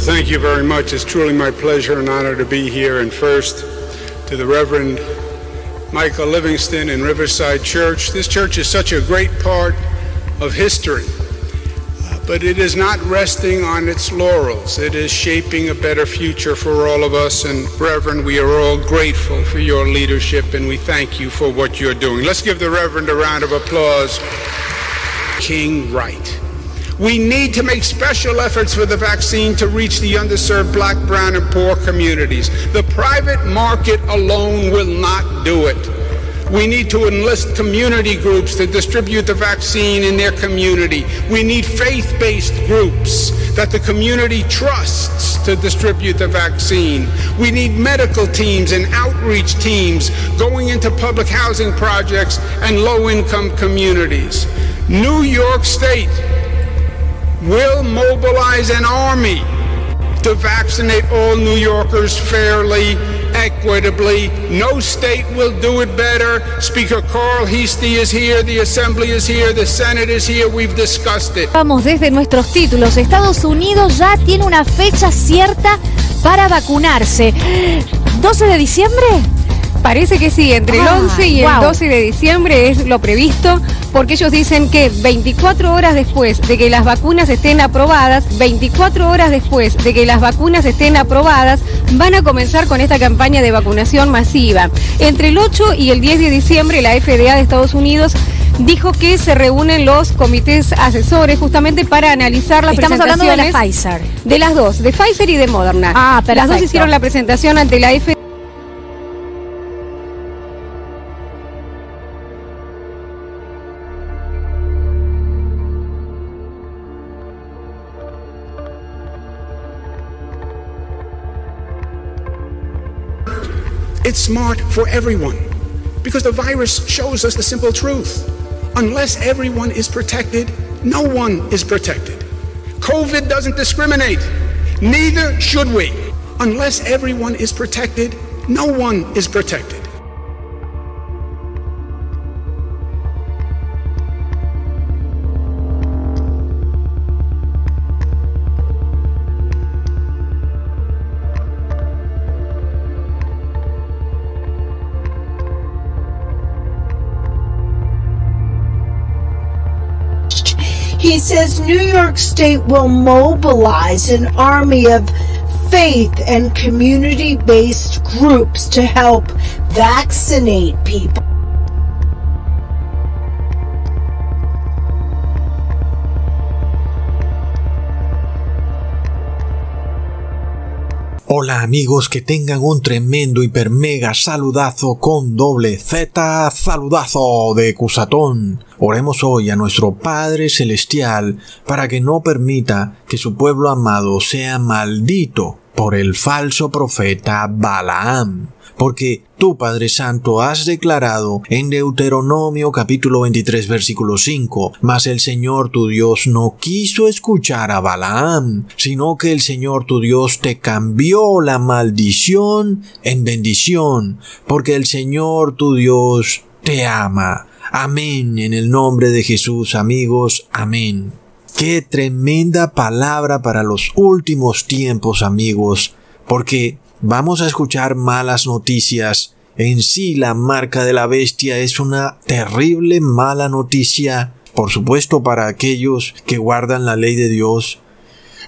Well, thank you very much. It's truly my pleasure and honor to be here. And first, to the Reverend Michael Livingston in Riverside Church. This church is such a great part of history, uh, but it is not resting on its laurels. It is shaping a better future for all of us. And, Reverend, we are all grateful for your leadership and we thank you for what you're doing. Let's give the Reverend a round of applause. King Right. We need to make special efforts for the vaccine to reach the underserved black, brown, and poor communities. The private market alone will not do it. We need to enlist community groups to distribute the vaccine in their community. We need faith based groups that the community trusts to distribute the vaccine. We need medical teams and outreach teams going into public housing projects and low income communities. New York State will mobilize an army to vaccinate all New Yorkers fairly, equitably. No state will do it better. Speaker Carl Heastie is here, the Assembly is here, the Senate is here. We've discussed it. Vamos desde nuestros títulos. Estados Unidos ya tiene una fecha cierta para vacunarse. ¿12 de diciembre? Parece que sí, entre el Ah, 11 y el wow. 12 de diciembre es lo previsto, porque ellos dicen que 24 horas después de que las vacunas estén aprobadas, 24 horas después de que las vacunas estén aprobadas, van a comenzar con esta campaña de vacunación masiva. Entre el 8 y el 10 de diciembre, la FDA de Estados Unidos dijo que se reúnen los comités asesores justamente para analizar las Estamos hablando de la Pfizer. de las dos, de Pfizer y de Moderna. Ah, Las dos perfecto. hicieron la presentación ante la FDA. It's smart for everyone because the virus shows us the simple truth. Unless everyone is protected, no one is protected. COVID doesn't discriminate. Neither should we. Unless everyone is protected, no one is protected. He says New York State will mobilize an army of faith and community based groups to help vaccinate people. Hola amigos, que tengan un tremendo hiper mega saludazo con doble Z saludazo de Cusatón. Oremos hoy a nuestro Padre Celestial para que no permita que su pueblo amado sea maldito por el falso profeta Balaam. Porque tú, Padre Santo, has declarado en Deuteronomio capítulo 23 versículo 5, mas el Señor tu Dios no quiso escuchar a Balaam, sino que el Señor tu Dios te cambió la maldición en bendición, porque el Señor tu Dios te ama. Amén. En el nombre de Jesús, amigos. Amén. Qué tremenda palabra para los últimos tiempos, amigos, porque vamos a escuchar malas noticias. En sí la marca de la bestia es una terrible mala noticia, por supuesto para aquellos que guardan la ley de Dios.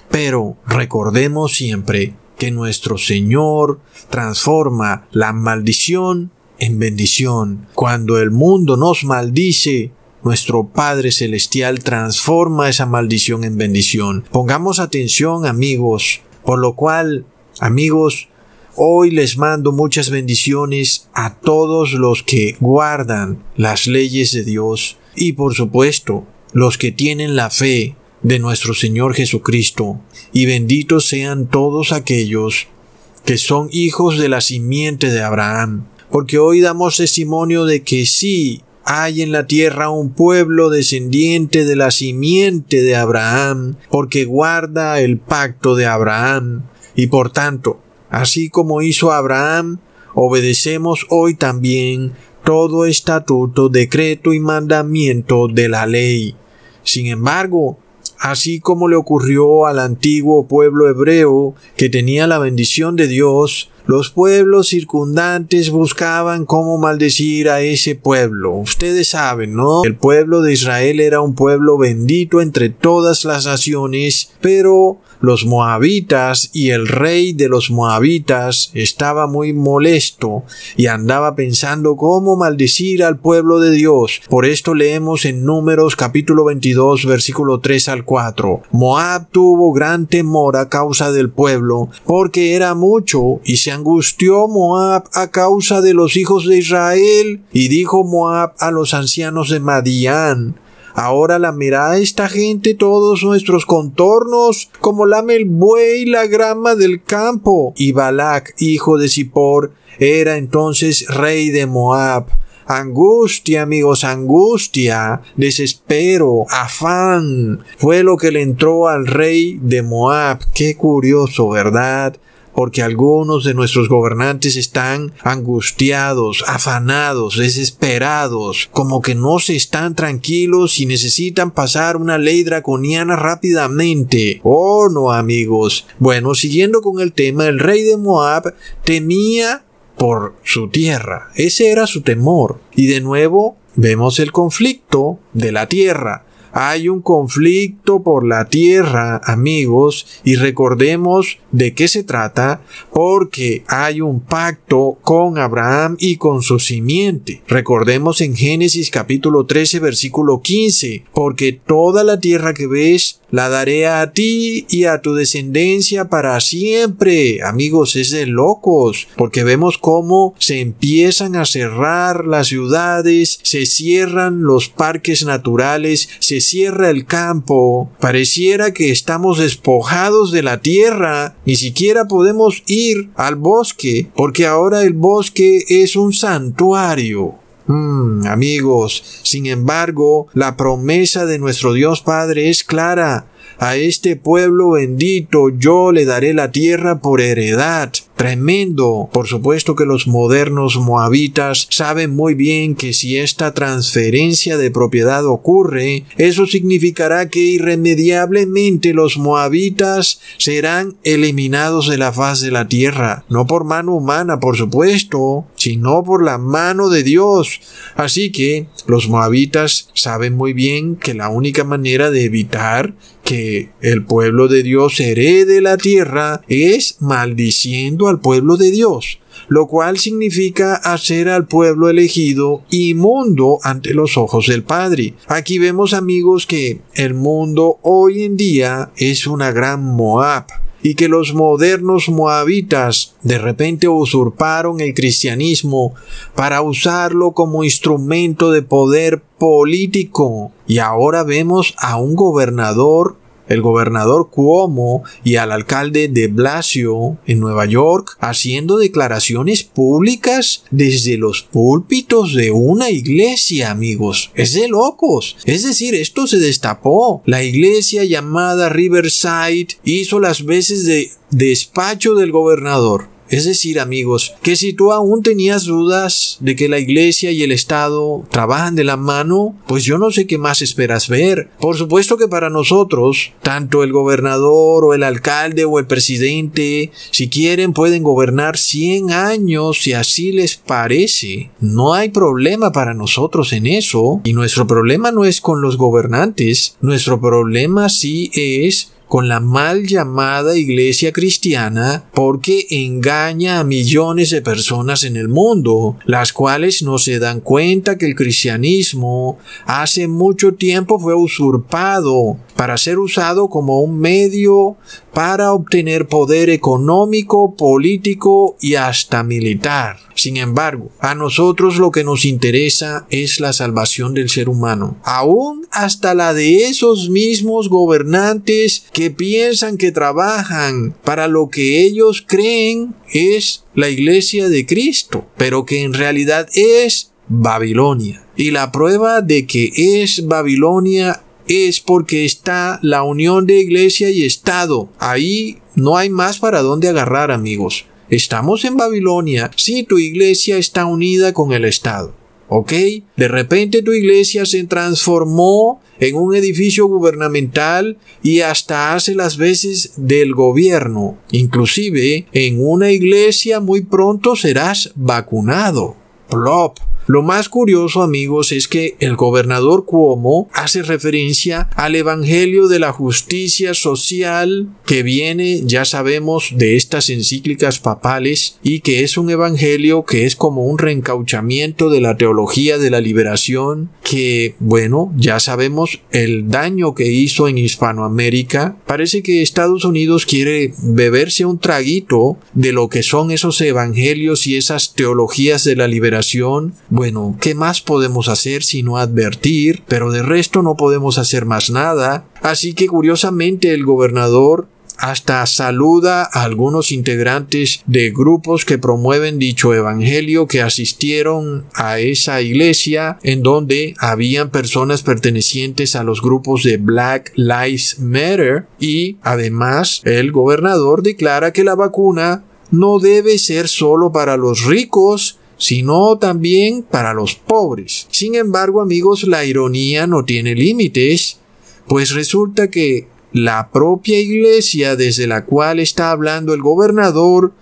Pero recordemos siempre que nuestro Señor transforma la maldición en bendición. Cuando el mundo nos maldice, nuestro Padre Celestial transforma esa maldición en bendición. Pongamos atención amigos, por lo cual, amigos, Hoy les mando muchas bendiciones a todos los que guardan las leyes de Dios y por supuesto los que tienen la fe de nuestro Señor Jesucristo. Y benditos sean todos aquellos que son hijos de la simiente de Abraham. Porque hoy damos testimonio de que sí hay en la tierra un pueblo descendiente de la simiente de Abraham, porque guarda el pacto de Abraham. Y por tanto, Así como hizo Abraham, obedecemos hoy también todo estatuto, decreto y mandamiento de la ley. Sin embargo, así como le ocurrió al antiguo pueblo hebreo que tenía la bendición de Dios, los pueblos circundantes buscaban cómo maldecir a ese pueblo. Ustedes saben, ¿no? El pueblo de Israel era un pueblo bendito entre todas las naciones, pero los moabitas y el rey de los moabitas estaba muy molesto y andaba pensando cómo maldecir al pueblo de Dios. Por esto leemos en Números capítulo 22 versículo 3 al 4. Moab tuvo gran temor a causa del pueblo porque era mucho y se angustió Moab a causa de los hijos de Israel y dijo Moab a los ancianos de Madián Ahora lamerá esta gente todos nuestros contornos, como lame el buey la grama del campo. Y Balac, hijo de Zippor, era entonces rey de Moab. Angustia, amigos, angustia, desespero, afán, fue lo que le entró al rey de Moab. Qué curioso, ¿verdad? Porque algunos de nuestros gobernantes están angustiados, afanados, desesperados, como que no se están tranquilos y necesitan pasar una ley draconiana rápidamente. Oh, no, amigos. Bueno, siguiendo con el tema, el rey de Moab temía por su tierra. Ese era su temor. Y de nuevo vemos el conflicto de la tierra. Hay un conflicto por la tierra, amigos, y recordemos de qué se trata, porque hay un pacto con Abraham y con su simiente. Recordemos en Génesis capítulo 13 versículo 15, porque toda la tierra que ves la daré a ti y a tu descendencia para siempre. Amigos, es de locos, porque vemos cómo se empiezan a cerrar las ciudades, se cierran los parques naturales, se cierra el campo. Pareciera que estamos despojados de la tierra, ni siquiera podemos ir al bosque, porque ahora el bosque es un santuario. Mm, amigos, sin embargo, la promesa de nuestro Dios Padre es clara. A este pueblo bendito yo le daré la tierra por heredad tremendo. Por supuesto que los modernos moabitas saben muy bien que si esta transferencia de propiedad ocurre, eso significará que irremediablemente los moabitas serán eliminados de la faz de la tierra, no por mano humana, por supuesto, sino por la mano de Dios. Así que los moabitas saben muy bien que la única manera de evitar que el pueblo de Dios herede la tierra es maldiciendo al pueblo de Dios, lo cual significa hacer al pueblo elegido inmundo ante los ojos del Padre. Aquí vemos amigos que el mundo hoy en día es una gran Moab y que los modernos moabitas de repente usurparon el cristianismo para usarlo como instrumento de poder político. Y ahora vemos a un gobernador el gobernador Cuomo y al alcalde de Blasio en Nueva York haciendo declaraciones públicas desde los púlpitos de una iglesia, amigos. Es de locos. Es decir, esto se destapó. La iglesia llamada Riverside hizo las veces de despacho del gobernador. Es decir, amigos, que si tú aún tenías dudas de que la iglesia y el Estado trabajan de la mano, pues yo no sé qué más esperas ver. Por supuesto que para nosotros, tanto el gobernador o el alcalde o el presidente, si quieren pueden gobernar 100 años si así les parece. No hay problema para nosotros en eso. Y nuestro problema no es con los gobernantes, nuestro problema sí es con la mal llamada iglesia cristiana porque engaña a millones de personas en el mundo, las cuales no se dan cuenta que el cristianismo hace mucho tiempo fue usurpado para ser usado como un medio para obtener poder económico, político y hasta militar. Sin embargo, a nosotros lo que nos interesa es la salvación del ser humano, aún hasta la de esos mismos gobernantes que piensan que trabajan para lo que ellos creen es la iglesia de Cristo, pero que en realidad es Babilonia. Y la prueba de que es Babilonia es porque está la unión de iglesia y Estado. Ahí no hay más para dónde agarrar, amigos. Estamos en Babilonia si tu iglesia está unida con el Estado. ¿ok? De repente tu iglesia se transformó en un edificio gubernamental y hasta hace las veces del gobierno. Inclusive en una iglesia muy pronto serás vacunado. Plop. Lo más curioso, amigos, es que el gobernador Cuomo hace referencia al Evangelio de la justicia social que viene, ya sabemos, de estas encíclicas papales y que es un evangelio que es como un reencauchamiento de la teología de la liberación que, bueno, ya sabemos el daño que hizo en Hispanoamérica. Parece que Estados Unidos quiere beberse un traguito de lo que son esos evangelios y esas teologías de la liberación bueno, ¿qué más podemos hacer sino advertir? Pero de resto no podemos hacer más nada. Así que curiosamente el gobernador hasta saluda a algunos integrantes de grupos que promueven dicho evangelio que asistieron a esa iglesia en donde habían personas pertenecientes a los grupos de Black Lives Matter y además el gobernador declara que la vacuna no debe ser solo para los ricos sino también para los pobres. Sin embargo, amigos, la ironía no tiene límites, pues resulta que la propia iglesia desde la cual está hablando el gobernador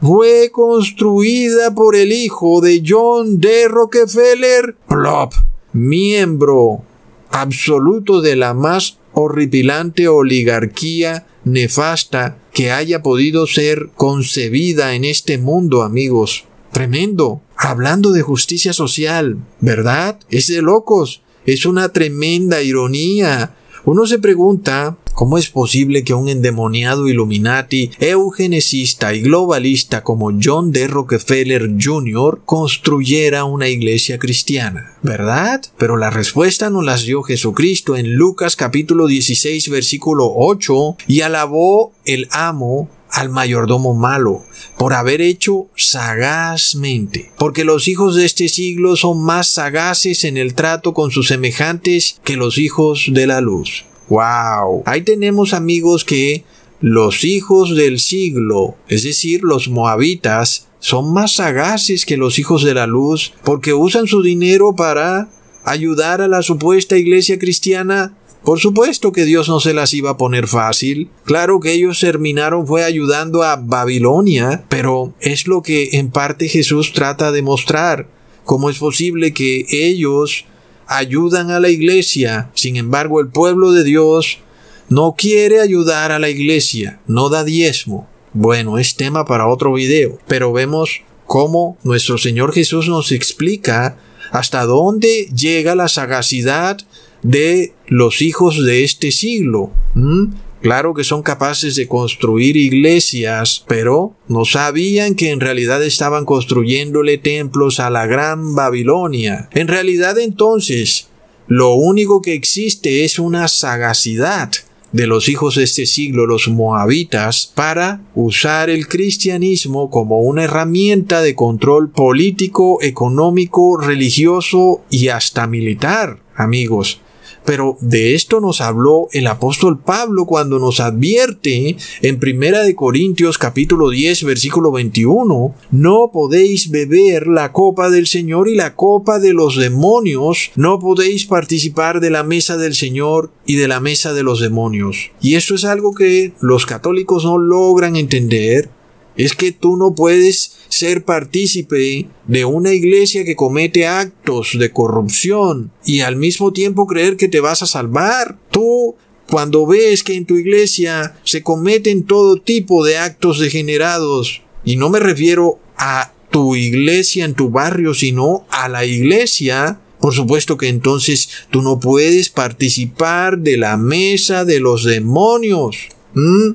fue construida por el hijo de John D. Rockefeller, plop, miembro absoluto de la más horripilante oligarquía nefasta que haya podido ser concebida en este mundo, amigos. Tremendo. Hablando de justicia social, ¿verdad? Es de locos. Es una tremenda ironía. Uno se pregunta cómo es posible que un endemoniado Illuminati, eugenicista y globalista como John D. Rockefeller Jr. construyera una iglesia cristiana, ¿verdad? Pero la respuesta nos las dio Jesucristo en Lucas capítulo 16 versículo 8 y alabó el amo al mayordomo malo por haber hecho sagazmente, porque los hijos de este siglo son más sagaces en el trato con sus semejantes que los hijos de la luz. Wow. Ahí tenemos amigos que los hijos del siglo, es decir, los moabitas, son más sagaces que los hijos de la luz porque usan su dinero para ayudar a la supuesta iglesia cristiana por supuesto que Dios no se las iba a poner fácil. Claro que ellos terminaron fue ayudando a Babilonia, pero es lo que en parte Jesús trata de mostrar. ¿Cómo es posible que ellos ayudan a la iglesia? Sin embargo, el pueblo de Dios no quiere ayudar a la iglesia, no da diezmo. Bueno, es tema para otro video, pero vemos cómo nuestro Señor Jesús nos explica hasta dónde llega la sagacidad de los hijos de este siglo. Claro que son capaces de construir iglesias, pero no sabían que en realidad estaban construyéndole templos a la gran Babilonia. En realidad entonces, lo único que existe es una sagacidad de los hijos de este siglo, los moabitas, para usar el cristianismo como una herramienta de control político, económico, religioso y hasta militar, amigos. Pero de esto nos habló el apóstol Pablo cuando nos advierte en Primera de Corintios capítulo 10 versículo 21, no podéis beber la copa del Señor y la copa de los demonios, no podéis participar de la mesa del Señor y de la mesa de los demonios. Y esto es algo que los católicos no logran entender, es que tú no puedes ser partícipe de una iglesia que comete actos de corrupción y al mismo tiempo creer que te vas a salvar. Tú cuando ves que en tu iglesia se cometen todo tipo de actos degenerados, y no me refiero a tu iglesia en tu barrio, sino a la iglesia, por supuesto que entonces tú no puedes participar de la mesa de los demonios. ¿Mm?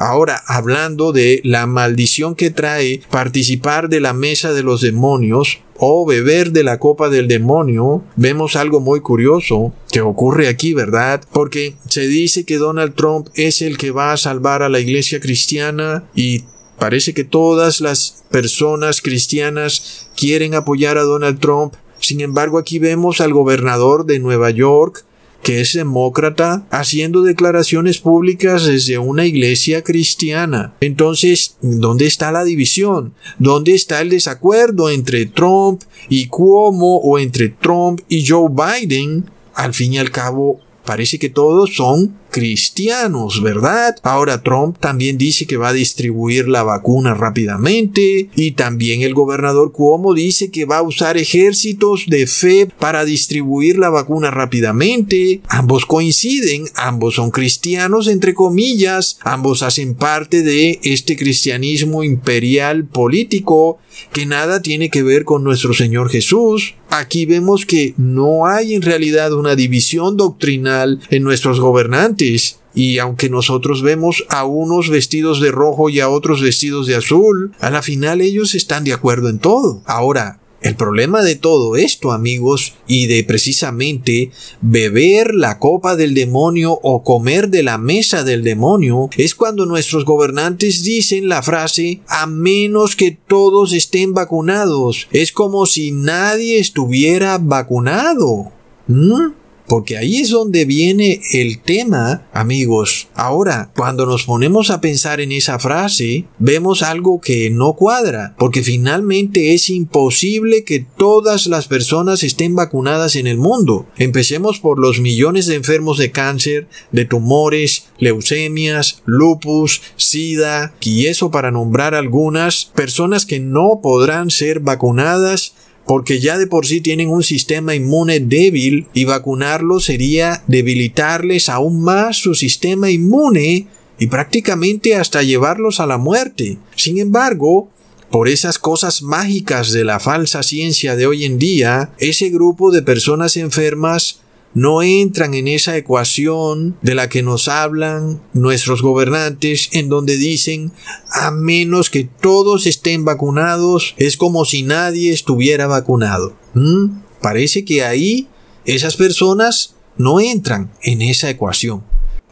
Ahora, hablando de la maldición que trae participar de la mesa de los demonios o beber de la copa del demonio, vemos algo muy curioso que ocurre aquí, ¿verdad? Porque se dice que Donald Trump es el que va a salvar a la iglesia cristiana y parece que todas las personas cristianas quieren apoyar a Donald Trump. Sin embargo, aquí vemos al gobernador de Nueva York que es demócrata, haciendo declaraciones públicas desde una iglesia cristiana. Entonces, ¿dónde está la división? ¿Dónde está el desacuerdo entre Trump y Cuomo o entre Trump y Joe Biden? Al fin y al cabo, parece que todos son cristianos, ¿verdad? Ahora Trump también dice que va a distribuir la vacuna rápidamente y también el gobernador Cuomo dice que va a usar ejércitos de fe para distribuir la vacuna rápidamente. Ambos coinciden, ambos son cristianos entre comillas, ambos hacen parte de este cristianismo imperial político que nada tiene que ver con nuestro Señor Jesús. Aquí vemos que no hay en realidad una división doctrinal en nuestros gobernantes y aunque nosotros vemos a unos vestidos de rojo y a otros vestidos de azul, a la final ellos están de acuerdo en todo. Ahora, el problema de todo esto, amigos, y de precisamente beber la copa del demonio o comer de la mesa del demonio, es cuando nuestros gobernantes dicen la frase a menos que todos estén vacunados. Es como si nadie estuviera vacunado. ¿Mm? Porque ahí es donde viene el tema, amigos. Ahora, cuando nos ponemos a pensar en esa frase, vemos algo que no cuadra, porque finalmente es imposible que todas las personas estén vacunadas en el mundo. Empecemos por los millones de enfermos de cáncer, de tumores, leucemias, lupus, sida, y eso para nombrar algunas personas que no podrán ser vacunadas porque ya de por sí tienen un sistema inmune débil y vacunarlos sería debilitarles aún más su sistema inmune y prácticamente hasta llevarlos a la muerte. Sin embargo, por esas cosas mágicas de la falsa ciencia de hoy en día, ese grupo de personas enfermas no entran en esa ecuación de la que nos hablan nuestros gobernantes en donde dicen a menos que todos estén vacunados es como si nadie estuviera vacunado. ¿Mm? Parece que ahí esas personas no entran en esa ecuación.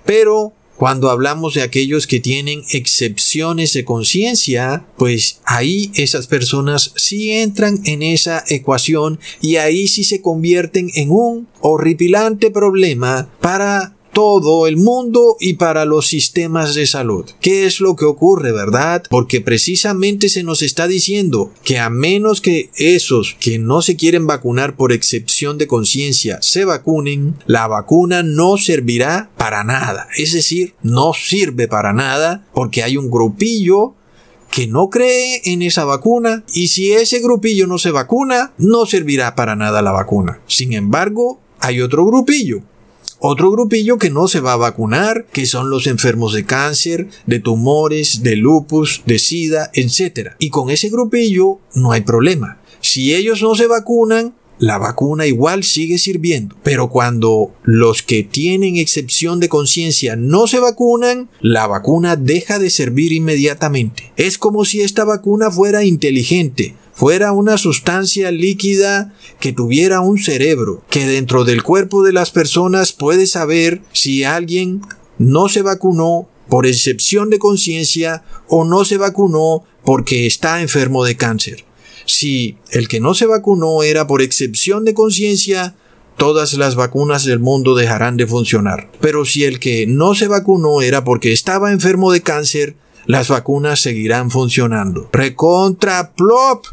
Pero cuando hablamos de aquellos que tienen excepciones de conciencia, pues ahí esas personas sí entran en esa ecuación y ahí sí se convierten en un horripilante problema para todo el mundo y para los sistemas de salud. ¿Qué es lo que ocurre, verdad? Porque precisamente se nos está diciendo que a menos que esos que no se quieren vacunar por excepción de conciencia se vacunen, la vacuna no servirá para nada. Es decir, no sirve para nada porque hay un grupillo que no cree en esa vacuna y si ese grupillo no se vacuna, no servirá para nada la vacuna. Sin embargo, hay otro grupillo otro grupillo que no se va a vacunar, que son los enfermos de cáncer, de tumores, de lupus, de sida, etc. Y con ese grupillo no hay problema. Si ellos no se vacunan, la vacuna igual sigue sirviendo. Pero cuando los que tienen excepción de conciencia no se vacunan, la vacuna deja de servir inmediatamente. Es como si esta vacuna fuera inteligente, fuera una sustancia líquida que tuviera un cerebro, que dentro del cuerpo de las personas puede saber si alguien no se vacunó por excepción de conciencia o no se vacunó porque está enfermo de cáncer. Si el que no se vacunó era por excepción de conciencia, todas las vacunas del mundo dejarán de funcionar. Pero si el que no se vacunó era porque estaba enfermo de cáncer, las vacunas seguirán funcionando. Recontra plop.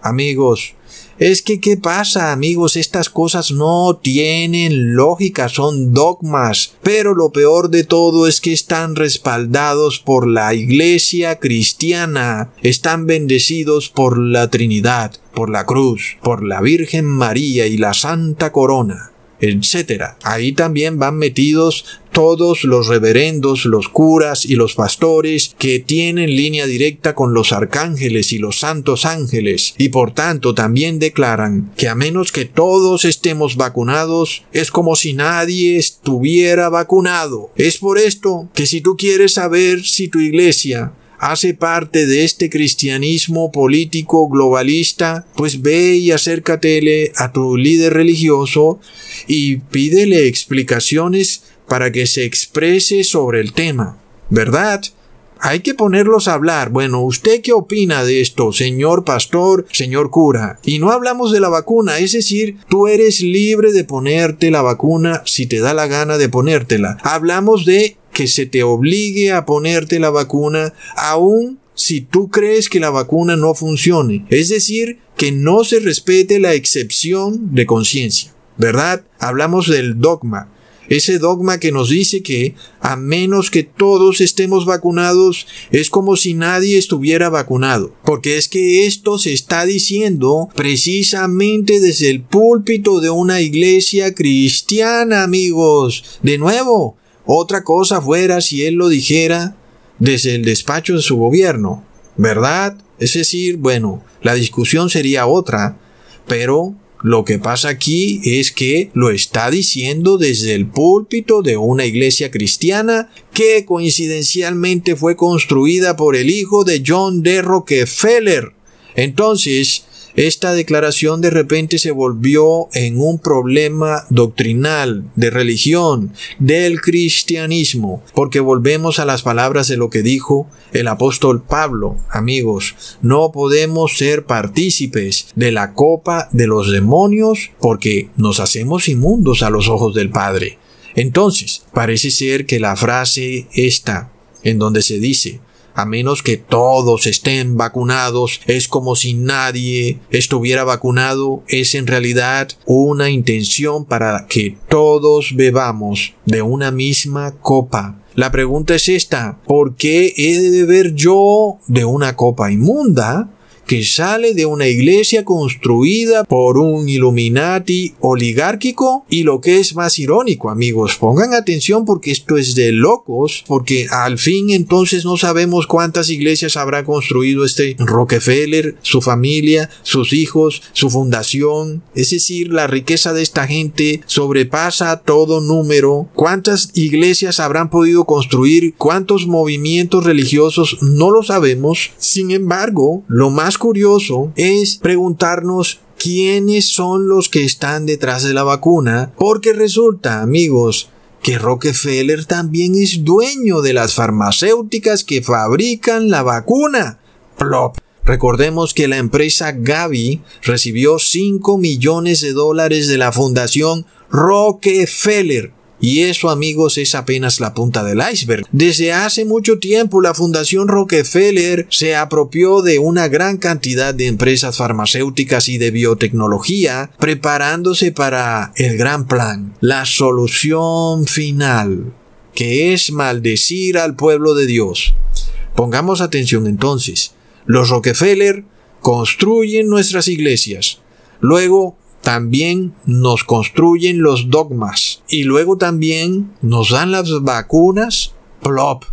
Amigos, es que, ¿qué pasa, amigos? Estas cosas no tienen lógica, son dogmas. Pero lo peor de todo es que están respaldados por la iglesia cristiana, están bendecidos por la Trinidad, por la cruz, por la Virgen María y la Santa Corona etc. Ahí también van metidos todos los reverendos, los curas y los pastores que tienen línea directa con los arcángeles y los santos ángeles y por tanto también declaran que a menos que todos estemos vacunados es como si nadie estuviera vacunado. Es por esto que si tú quieres saber si tu iglesia hace parte de este cristianismo político globalista, pues ve y acércatele a tu líder religioso y pídele explicaciones para que se exprese sobre el tema, ¿verdad? hay que ponerlos a hablar. Bueno, ¿usted qué opina de esto, señor pastor, señor cura? Y no hablamos de la vacuna, es decir, tú eres libre de ponerte la vacuna si te da la gana de ponértela. Hablamos de que se te obligue a ponerte la vacuna aún si tú crees que la vacuna no funcione. Es decir, que no se respete la excepción de conciencia. ¿Verdad? Hablamos del dogma ese dogma que nos dice que a menos que todos estemos vacunados es como si nadie estuviera vacunado. Porque es que esto se está diciendo precisamente desde el púlpito de una iglesia cristiana, amigos. De nuevo, otra cosa fuera si él lo dijera desde el despacho de su gobierno. ¿Verdad? Es decir, bueno, la discusión sería otra, pero lo que pasa aquí es que lo está diciendo desde el púlpito de una iglesia cristiana que coincidencialmente fue construida por el hijo de John D. Rockefeller. Entonces, esta declaración de repente se volvió en un problema doctrinal, de religión, del cristianismo, porque volvemos a las palabras de lo que dijo el apóstol Pablo, amigos, no podemos ser partícipes de la copa de los demonios porque nos hacemos inmundos a los ojos del Padre. Entonces, parece ser que la frase esta, en donde se dice, a menos que todos estén vacunados, es como si nadie estuviera vacunado, es en realidad una intención para que todos bebamos de una misma copa. La pregunta es esta, ¿por qué he de beber yo de una copa inmunda? Que sale de una iglesia construida por un Illuminati oligárquico y lo que es más irónico amigos, pongan atención porque esto es de locos, porque al fin entonces no sabemos cuántas iglesias habrá construido este Rockefeller, su familia, sus hijos, su fundación, es decir, la riqueza de esta gente sobrepasa todo número, cuántas iglesias habrán podido construir, cuántos movimientos religiosos, no lo sabemos, sin embargo, lo más curioso es preguntarnos quiénes son los que están detrás de la vacuna, porque resulta, amigos, que Rockefeller también es dueño de las farmacéuticas que fabrican la vacuna. Plop. Recordemos que la empresa Gavi recibió 5 millones de dólares de la fundación Rockefeller y eso, amigos, es apenas la punta del iceberg. Desde hace mucho tiempo la Fundación Rockefeller se apropió de una gran cantidad de empresas farmacéuticas y de biotecnología, preparándose para el gran plan, la solución final, que es maldecir al pueblo de Dios. Pongamos atención entonces. Los Rockefeller construyen nuestras iglesias. Luego también nos construyen los dogmas y luego también nos dan las vacunas, plop.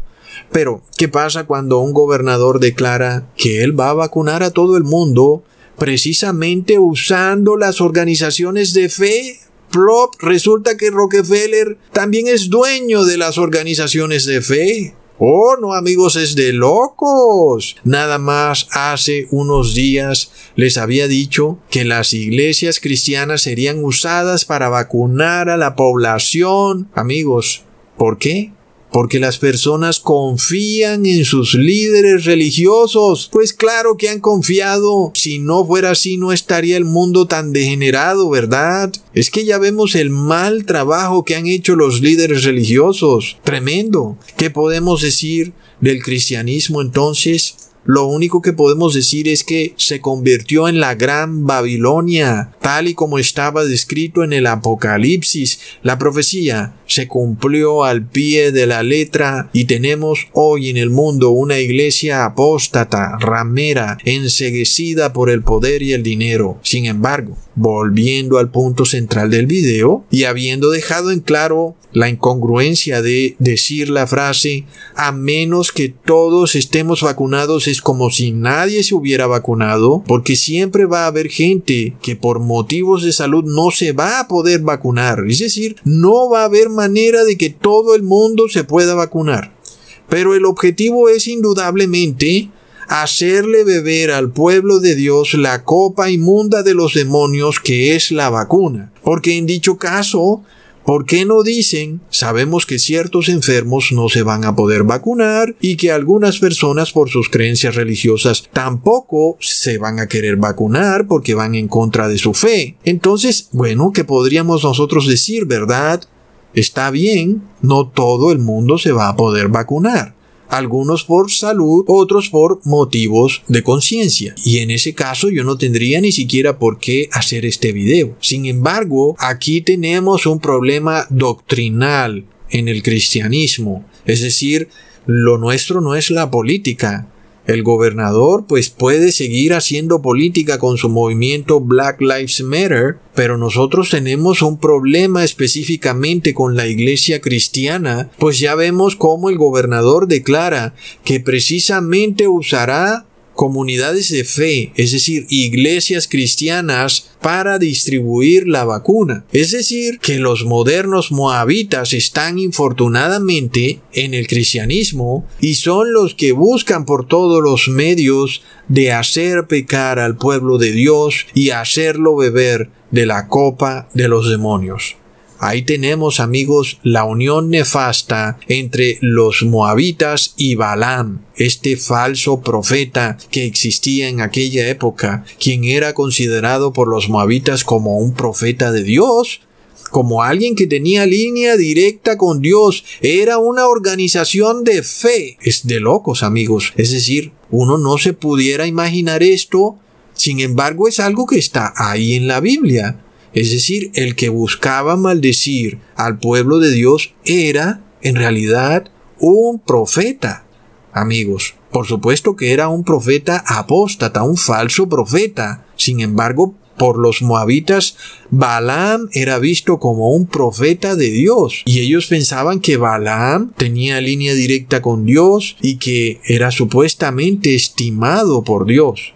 Pero, ¿qué pasa cuando un gobernador declara que él va a vacunar a todo el mundo precisamente usando las organizaciones de fe? Plop, resulta que Rockefeller también es dueño de las organizaciones de fe. Oh, no amigos, es de locos. Nada más hace unos días les había dicho que las iglesias cristianas serían usadas para vacunar a la población. Amigos, ¿por qué? Porque las personas confían en sus líderes religiosos. Pues claro que han confiado. Si no fuera así no estaría el mundo tan degenerado, ¿verdad? Es que ya vemos el mal trabajo que han hecho los líderes religiosos. Tremendo. ¿Qué podemos decir del cristianismo entonces? Lo único que podemos decir es que se convirtió en la gran Babilonia, tal y como estaba descrito en el Apocalipsis. La profecía se cumplió al pie de la letra y tenemos hoy en el mundo una iglesia apóstata, ramera, enseguecida por el poder y el dinero. Sin embargo, volviendo al punto central del video y habiendo dejado en claro la incongruencia de decir la frase a menos que todos estemos vacunados es como si nadie se hubiera vacunado porque siempre va a haber gente que por motivos de salud no se va a poder vacunar. Es decir no va a haber manera de que todo el mundo se pueda vacunar. Pero el objetivo es indudablemente hacerle beber al pueblo de Dios la copa inmunda de los demonios que es la vacuna porque en dicho caso ¿Por qué no dicen, sabemos que ciertos enfermos no se van a poder vacunar y que algunas personas por sus creencias religiosas tampoco se van a querer vacunar porque van en contra de su fe? Entonces, bueno, ¿qué podríamos nosotros decir, verdad? Está bien, no todo el mundo se va a poder vacunar algunos por salud, otros por motivos de conciencia. Y en ese caso yo no tendría ni siquiera por qué hacer este video. Sin embargo, aquí tenemos un problema doctrinal en el cristianismo. Es decir, lo nuestro no es la política, el gobernador pues puede seguir haciendo política con su movimiento Black Lives Matter, pero nosotros tenemos un problema específicamente con la iglesia cristiana, pues ya vemos cómo el gobernador declara que precisamente usará comunidades de fe, es decir, iglesias cristianas, para distribuir la vacuna. Es decir, que los modernos moabitas están infortunadamente en el cristianismo y son los que buscan por todos los medios de hacer pecar al pueblo de Dios y hacerlo beber de la copa de los demonios. Ahí tenemos, amigos, la unión nefasta entre los moabitas y Balaam, este falso profeta que existía en aquella época, quien era considerado por los moabitas como un profeta de Dios, como alguien que tenía línea directa con Dios. Era una organización de fe. Es de locos, amigos. Es decir, uno no se pudiera imaginar esto. Sin embargo, es algo que está ahí en la Biblia. Es decir, el que buscaba maldecir al pueblo de Dios era, en realidad, un profeta. Amigos, por supuesto que era un profeta apóstata, un falso profeta. Sin embargo, por los moabitas, Balaam era visto como un profeta de Dios y ellos pensaban que Balaam tenía línea directa con Dios y que era supuestamente estimado por Dios.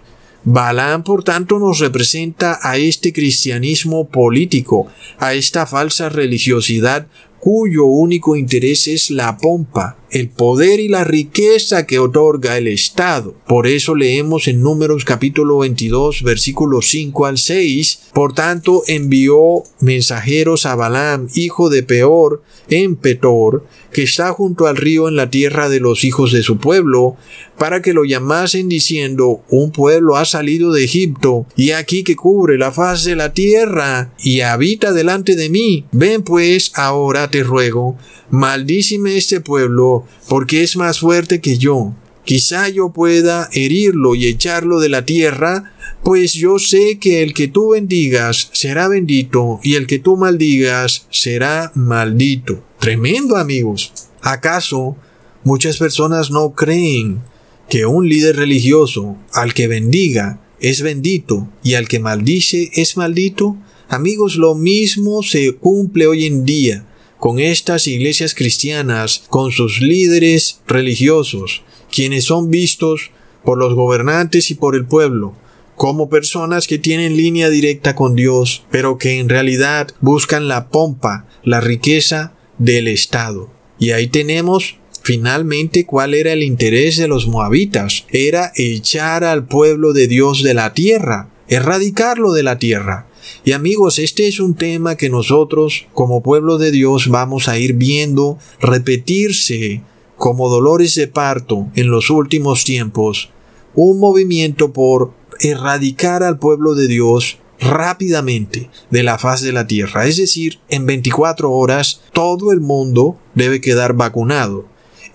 Balaam, por tanto, nos representa a este cristianismo político, a esta falsa religiosidad cuyo único interés es la pompa, el poder y la riqueza que otorga el Estado. Por eso leemos en Números capítulo 22 versículos 5 al 6, por tanto envió mensajeros a Balaam, hijo de Peor, en Petor, que está junto al río en la tierra de los hijos de su pueblo, para que lo llamasen diciendo, un pueblo ha salido de Egipto, y aquí que cubre la faz de la tierra, y habita delante de mí. Ven pues, ahora te ruego, maldícime este pueblo, porque es más fuerte que yo. Quizá yo pueda herirlo y echarlo de la tierra, pues yo sé que el que tú bendigas será bendito y el que tú maldigas será maldito. Tremendo amigos. ¿Acaso muchas personas no creen que un líder religioso al que bendiga es bendito y al que maldice es maldito? Amigos, lo mismo se cumple hoy en día con estas iglesias cristianas, con sus líderes religiosos, quienes son vistos por los gobernantes y por el pueblo como personas que tienen línea directa con Dios, pero que en realidad buscan la pompa, la riqueza del Estado. Y ahí tenemos finalmente cuál era el interés de los moabitas. Era echar al pueblo de Dios de la tierra, erradicarlo de la tierra. Y amigos, este es un tema que nosotros como pueblo de Dios vamos a ir viendo repetirse como dolores de parto en los últimos tiempos. Un movimiento por erradicar al pueblo de Dios rápidamente de la faz de la tierra. Es decir, en 24 horas todo el mundo debe quedar vacunado.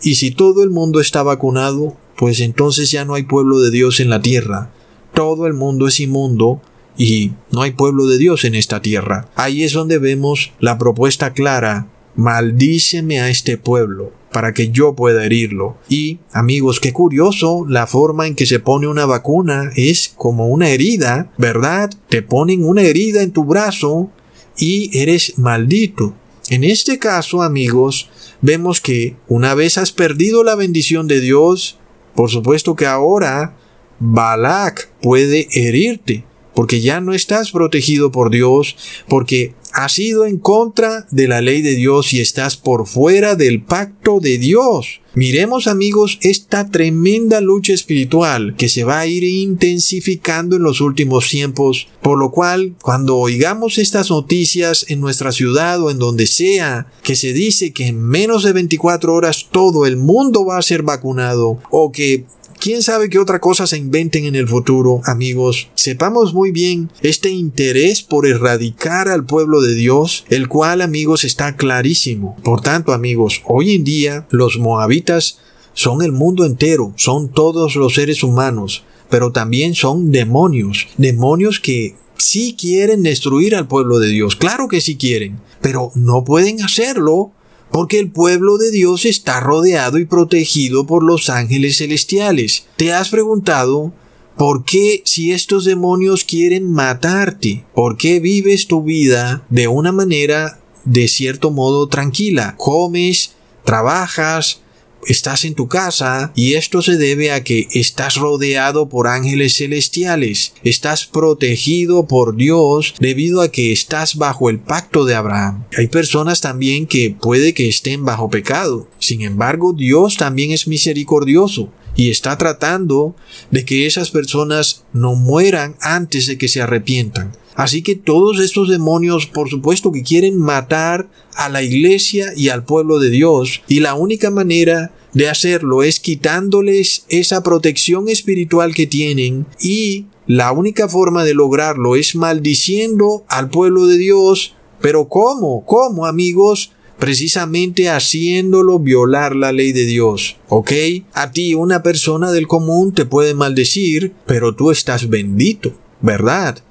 Y si todo el mundo está vacunado, pues entonces ya no hay pueblo de Dios en la tierra. Todo el mundo es inmundo y no hay pueblo de Dios en esta tierra. Ahí es donde vemos la propuesta clara, maldíceme a este pueblo para que yo pueda herirlo. Y, amigos, qué curioso, la forma en que se pone una vacuna es como una herida, ¿verdad? Te ponen una herida en tu brazo y eres maldito. En este caso, amigos, vemos que una vez has perdido la bendición de Dios, por supuesto que ahora Balak puede herirte, porque ya no estás protegido por Dios, porque Has ido en contra de la ley de Dios y estás por fuera del pacto de Dios. Miremos amigos esta tremenda lucha espiritual que se va a ir intensificando en los últimos tiempos, por lo cual cuando oigamos estas noticias en nuestra ciudad o en donde sea, que se dice que en menos de 24 horas todo el mundo va a ser vacunado o que quién sabe qué otra cosa se inventen en el futuro, amigos. Sepamos muy bien este interés por erradicar al pueblo de Dios, el cual, amigos, está clarísimo. Por tanto, amigos, hoy en día los moabitas son el mundo entero, son todos los seres humanos, pero también son demonios, demonios que sí quieren destruir al pueblo de Dios, claro que sí quieren, pero no pueden hacerlo porque el pueblo de Dios está rodeado y protegido por los ángeles celestiales. ¿Te has preguntado por qué si estos demonios quieren matarte? ¿Por qué vives tu vida de una manera de cierto modo tranquila? Comes, trabajas, estás en tu casa y esto se debe a que estás rodeado por ángeles celestiales, estás protegido por Dios debido a que estás bajo el pacto de Abraham. Hay personas también que puede que estén bajo pecado, sin embargo Dios también es misericordioso y está tratando de que esas personas no mueran antes de que se arrepientan. Así que todos estos demonios, por supuesto que quieren matar a la iglesia y al pueblo de Dios, y la única manera de hacerlo es quitándoles esa protección espiritual que tienen y la única forma de lograrlo es maldiciendo al pueblo de Dios. Pero ¿cómo? ¿Cómo, amigos? precisamente haciéndolo violar la ley de Dios. ¿Ok? A ti una persona del común te puede maldecir, pero tú estás bendito, ¿verdad?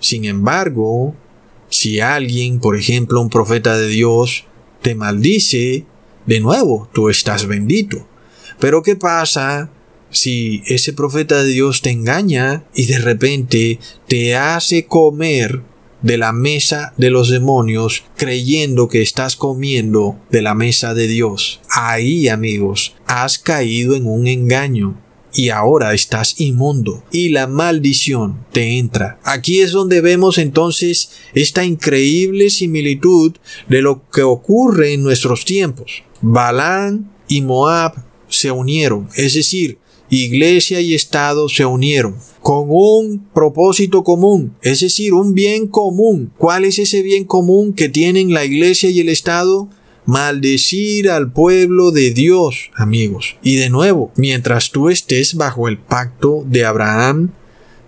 Sin embargo, si alguien, por ejemplo un profeta de Dios, te maldice, de nuevo, tú estás bendito. Pero ¿qué pasa si ese profeta de Dios te engaña y de repente te hace comer de la mesa de los demonios creyendo que estás comiendo de la mesa de Dios? Ahí, amigos, has caído en un engaño y ahora estás inmundo y la maldición te entra. Aquí es donde vemos entonces esta increíble similitud de lo que ocurre en nuestros tiempos. Balán y Moab se unieron, es decir, iglesia y Estado se unieron con un propósito común, es decir, un bien común. ¿Cuál es ese bien común que tienen la iglesia y el Estado? Maldecir al pueblo de Dios, amigos. Y de nuevo, mientras tú estés bajo el pacto de Abraham,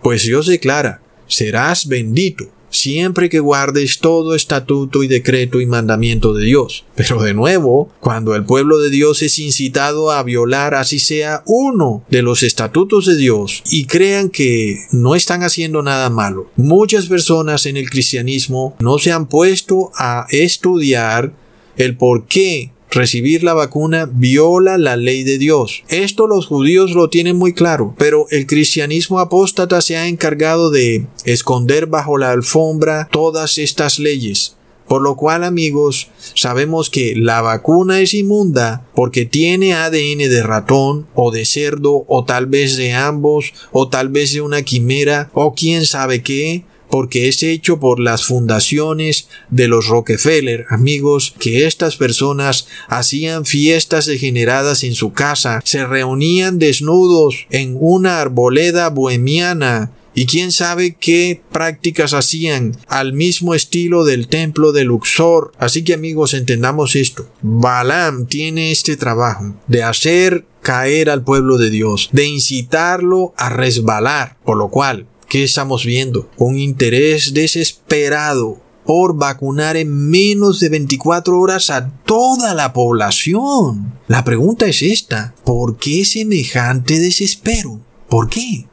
pues Dios declara, serás bendito siempre que guardes todo estatuto y decreto y mandamiento de Dios. Pero de nuevo, cuando el pueblo de Dios es incitado a violar así sea uno de los estatutos de Dios y crean que no están haciendo nada malo, muchas personas en el cristianismo no se han puesto a estudiar el por qué recibir la vacuna viola la ley de Dios. Esto los judíos lo tienen muy claro, pero el cristianismo apóstata se ha encargado de esconder bajo la alfombra todas estas leyes. Por lo cual, amigos, sabemos que la vacuna es inmunda porque tiene ADN de ratón o de cerdo o tal vez de ambos o tal vez de una quimera o quién sabe qué porque es hecho por las fundaciones de los Rockefeller, amigos, que estas personas hacían fiestas degeneradas en su casa, se reunían desnudos en una arboleda bohemiana, y quién sabe qué prácticas hacían al mismo estilo del templo de Luxor. Así que amigos, entendamos esto. Balaam tiene este trabajo de hacer caer al pueblo de Dios, de incitarlo a resbalar, por lo cual ¿Qué estamos viendo? Un interés desesperado por vacunar en menos de 24 horas a toda la población. La pregunta es esta, ¿por qué semejante desespero? ¿Por qué?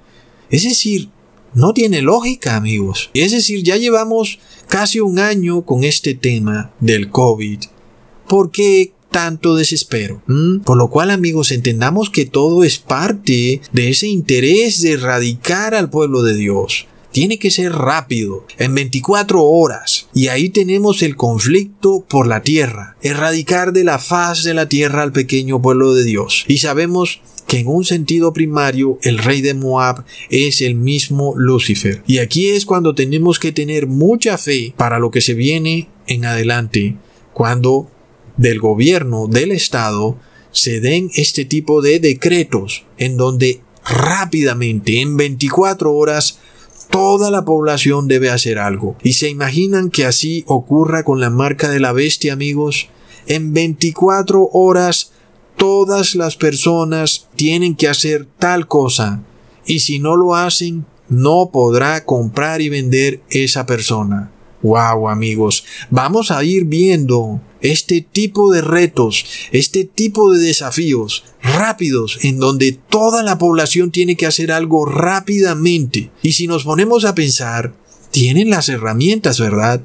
Es decir, no tiene lógica, amigos. Es decir, ya llevamos casi un año con este tema del COVID. ¿Por qué tanto desespero. Por lo cual, amigos, entendamos que todo es parte de ese interés de erradicar al pueblo de Dios. Tiene que ser rápido, en 24 horas. Y ahí tenemos el conflicto por la tierra, erradicar de la faz de la tierra al pequeño pueblo de Dios. Y sabemos que en un sentido primario el rey de Moab es el mismo Lucifer. Y aquí es cuando tenemos que tener mucha fe para lo que se viene en adelante, cuando del gobierno, del Estado, se den este tipo de decretos en donde rápidamente, en 24 horas, toda la población debe hacer algo. ¿Y se imaginan que así ocurra con la marca de la bestia, amigos? En 24 horas todas las personas tienen que hacer tal cosa y si no lo hacen no podrá comprar y vender esa persona. Wow, amigos, vamos a ir viendo este tipo de retos, este tipo de desafíos rápidos en donde toda la población tiene que hacer algo rápidamente. Y si nos ponemos a pensar, tienen las herramientas, ¿verdad?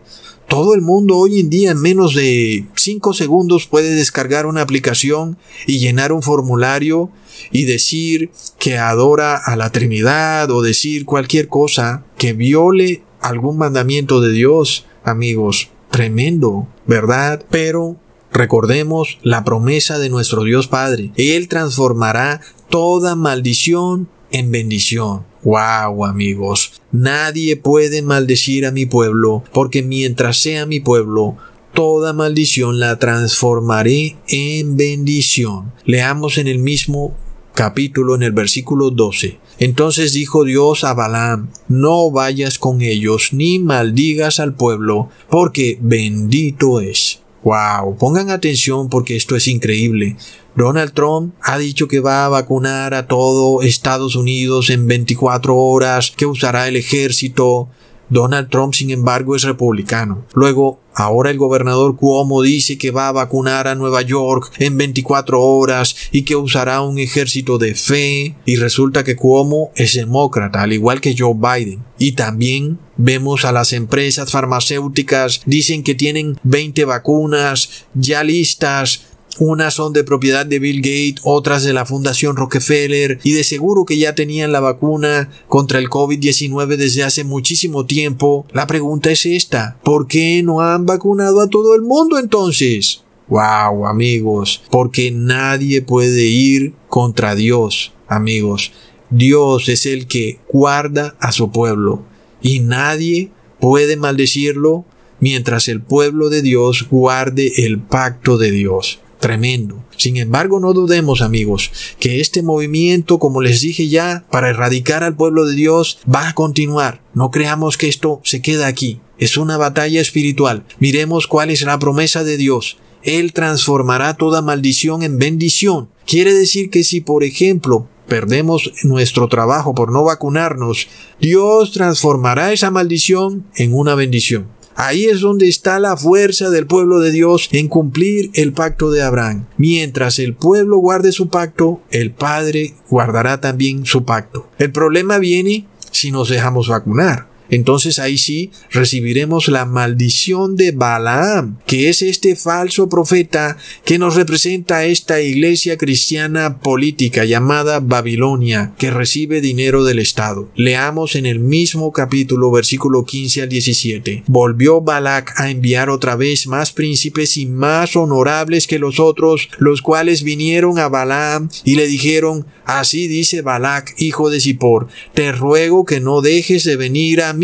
Todo el mundo hoy en día en menos de 5 segundos puede descargar una aplicación y llenar un formulario y decir que adora a la Trinidad o decir cualquier cosa que viole algún mandamiento de Dios, amigos. Tremendo, ¿verdad? Pero recordemos la promesa de nuestro Dios Padre. Él transformará toda maldición en bendición. Wow, amigos. Nadie puede maldecir a mi pueblo, porque mientras sea mi pueblo, toda maldición la transformaré en bendición. Leamos en el mismo capítulo en el versículo 12. Entonces dijo Dios a Balaam, no vayas con ellos ni maldigas al pueblo, porque bendito es. Wow, pongan atención porque esto es increíble. Donald Trump ha dicho que va a vacunar a todo Estados Unidos en 24 horas, que usará el ejército, Donald Trump, sin embargo, es republicano. Luego, ahora el gobernador Cuomo dice que va a vacunar a Nueva York en 24 horas y que usará un ejército de fe. Y resulta que Cuomo es demócrata, al igual que Joe Biden. Y también vemos a las empresas farmacéuticas, dicen que tienen 20 vacunas ya listas unas son de propiedad de Bill Gates, otras de la Fundación Rockefeller y de seguro que ya tenían la vacuna contra el COVID-19 desde hace muchísimo tiempo. La pregunta es esta, ¿por qué no han vacunado a todo el mundo entonces? Wow, amigos, porque nadie puede ir contra Dios, amigos. Dios es el que guarda a su pueblo y nadie puede maldecirlo mientras el pueblo de Dios guarde el pacto de Dios tremendo. Sin embargo, no dudemos, amigos, que este movimiento, como les dije ya, para erradicar al pueblo de Dios, va a continuar. No creamos que esto se queda aquí. Es una batalla espiritual. Miremos cuál es la promesa de Dios. Él transformará toda maldición en bendición. Quiere decir que si, por ejemplo, perdemos nuestro trabajo por no vacunarnos, Dios transformará esa maldición en una bendición. Ahí es donde está la fuerza del pueblo de Dios en cumplir el pacto de Abraham. Mientras el pueblo guarde su pacto, el Padre guardará también su pacto. El problema viene si nos dejamos vacunar entonces ahí sí recibiremos la maldición de Balaam, que es este falso profeta que nos representa esta iglesia cristiana política llamada Babilonia, que recibe dinero del Estado. Leamos en el mismo capítulo versículo 15 al 17. Volvió Balac a enviar otra vez más príncipes y más honorables que los otros, los cuales vinieron a Balaam y le dijeron, así dice Balac, hijo de Zippor, te ruego que no dejes de venir a mí,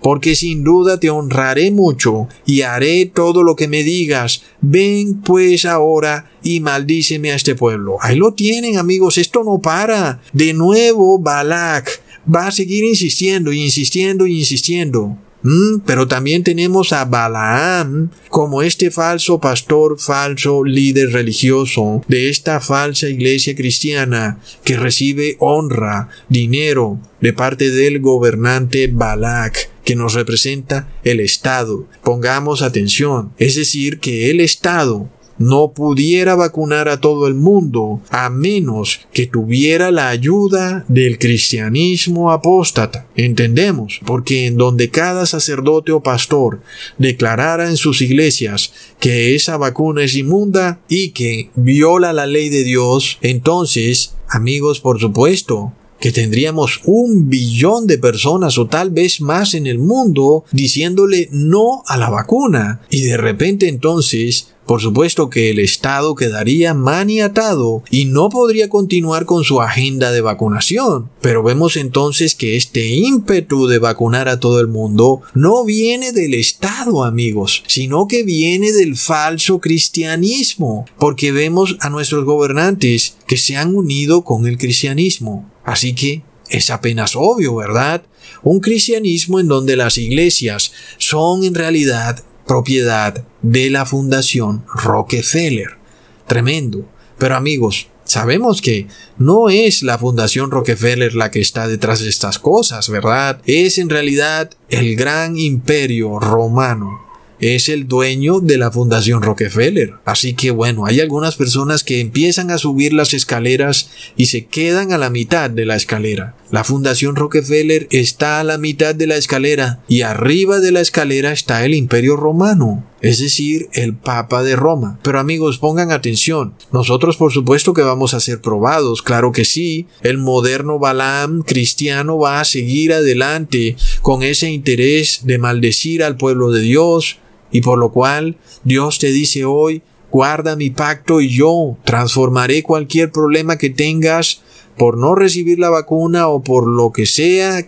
porque sin duda te honraré mucho y haré todo lo que me digas. Ven pues ahora y maldíceme a este pueblo. Ahí lo tienen amigos, esto no para. De nuevo Balak va a seguir insistiendo, insistiendo, insistiendo. Mm, pero también tenemos a Balaam como este falso pastor, falso líder religioso de esta falsa iglesia cristiana que recibe honra, dinero de parte del gobernante Balak que nos representa el Estado. Pongamos atención, es decir, que el Estado no pudiera vacunar a todo el mundo a menos que tuviera la ayuda del cristianismo apóstata. Entendemos, porque en donde cada sacerdote o pastor declarara en sus iglesias que esa vacuna es inmunda y que viola la ley de Dios, entonces, amigos, por supuesto, que tendríamos un billón de personas o tal vez más en el mundo diciéndole no a la vacuna. Y de repente entonces por supuesto que el Estado quedaría maniatado y no podría continuar con su agenda de vacunación. Pero vemos entonces que este ímpetu de vacunar a todo el mundo no viene del Estado, amigos, sino que viene del falso cristianismo, porque vemos a nuestros gobernantes que se han unido con el cristianismo. Así que es apenas obvio, ¿verdad? Un cristianismo en donde las iglesias son en realidad propiedad de la Fundación Rockefeller. Tremendo. Pero amigos, sabemos que no es la Fundación Rockefeller la que está detrás de estas cosas, ¿verdad? Es en realidad el gran imperio romano es el dueño de la Fundación Rockefeller. Así que bueno, hay algunas personas que empiezan a subir las escaleras y se quedan a la mitad de la escalera. La Fundación Rockefeller está a la mitad de la escalera y arriba de la escalera está el Imperio Romano es decir, el Papa de Roma. Pero amigos, pongan atención, nosotros por supuesto que vamos a ser probados, claro que sí, el moderno Balaam cristiano va a seguir adelante con ese interés de maldecir al pueblo de Dios, y por lo cual Dios te dice hoy, guarda mi pacto y yo transformaré cualquier problema que tengas por no recibir la vacuna o por lo que sea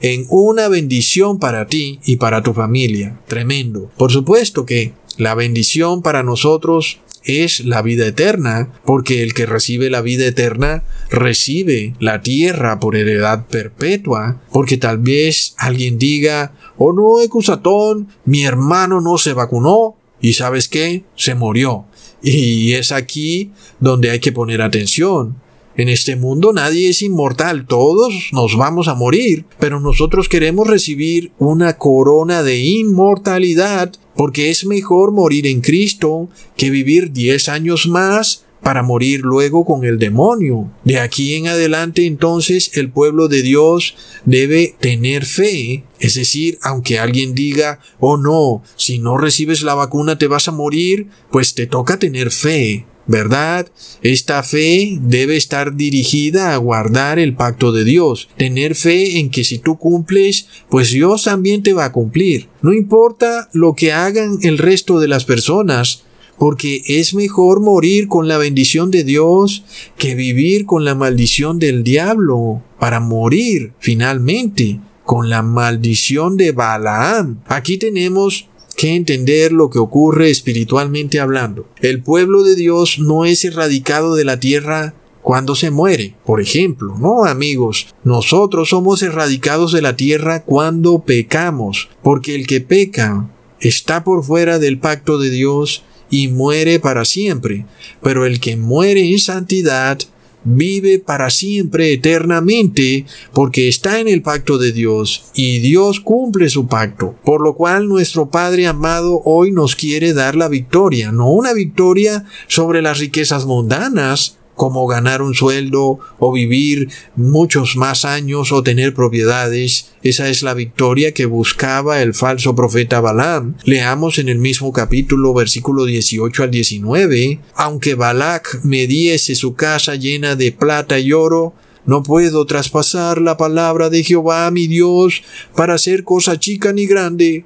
en una bendición para ti y para tu familia. Tremendo. Por supuesto que la bendición para nosotros es la vida eterna, porque el que recibe la vida eterna recibe la tierra por heredad perpetua, porque tal vez alguien diga, oh no, Ecusatón, mi hermano no se vacunó, y sabes qué, se murió. Y es aquí donde hay que poner atención. En este mundo nadie es inmortal, todos nos vamos a morir, pero nosotros queremos recibir una corona de inmortalidad porque es mejor morir en Cristo que vivir diez años más para morir luego con el demonio. De aquí en adelante entonces el pueblo de Dios debe tener fe, es decir, aunque alguien diga, oh no, si no recibes la vacuna te vas a morir, pues te toca tener fe. ¿Verdad? Esta fe debe estar dirigida a guardar el pacto de Dios, tener fe en que si tú cumples, pues Dios también te va a cumplir. No importa lo que hagan el resto de las personas, porque es mejor morir con la bendición de Dios que vivir con la maldición del diablo, para morir finalmente con la maldición de Balaam. Aquí tenemos que entender lo que ocurre espiritualmente hablando. El pueblo de Dios no es erradicado de la tierra cuando se muere. Por ejemplo, no amigos, nosotros somos erradicados de la tierra cuando pecamos, porque el que peca está por fuera del pacto de Dios y muere para siempre, pero el que muere en santidad vive para siempre eternamente porque está en el pacto de Dios y Dios cumple su pacto. Por lo cual nuestro Padre amado hoy nos quiere dar la victoria, no una victoria sobre las riquezas mundanas, como ganar un sueldo o vivir muchos más años o tener propiedades. Esa es la victoria que buscaba el falso profeta Balaam. Leamos en el mismo capítulo versículo 18 al 19. Aunque Balac me diese su casa llena de plata y oro, no puedo traspasar la palabra de Jehová mi Dios para hacer cosa chica ni grande.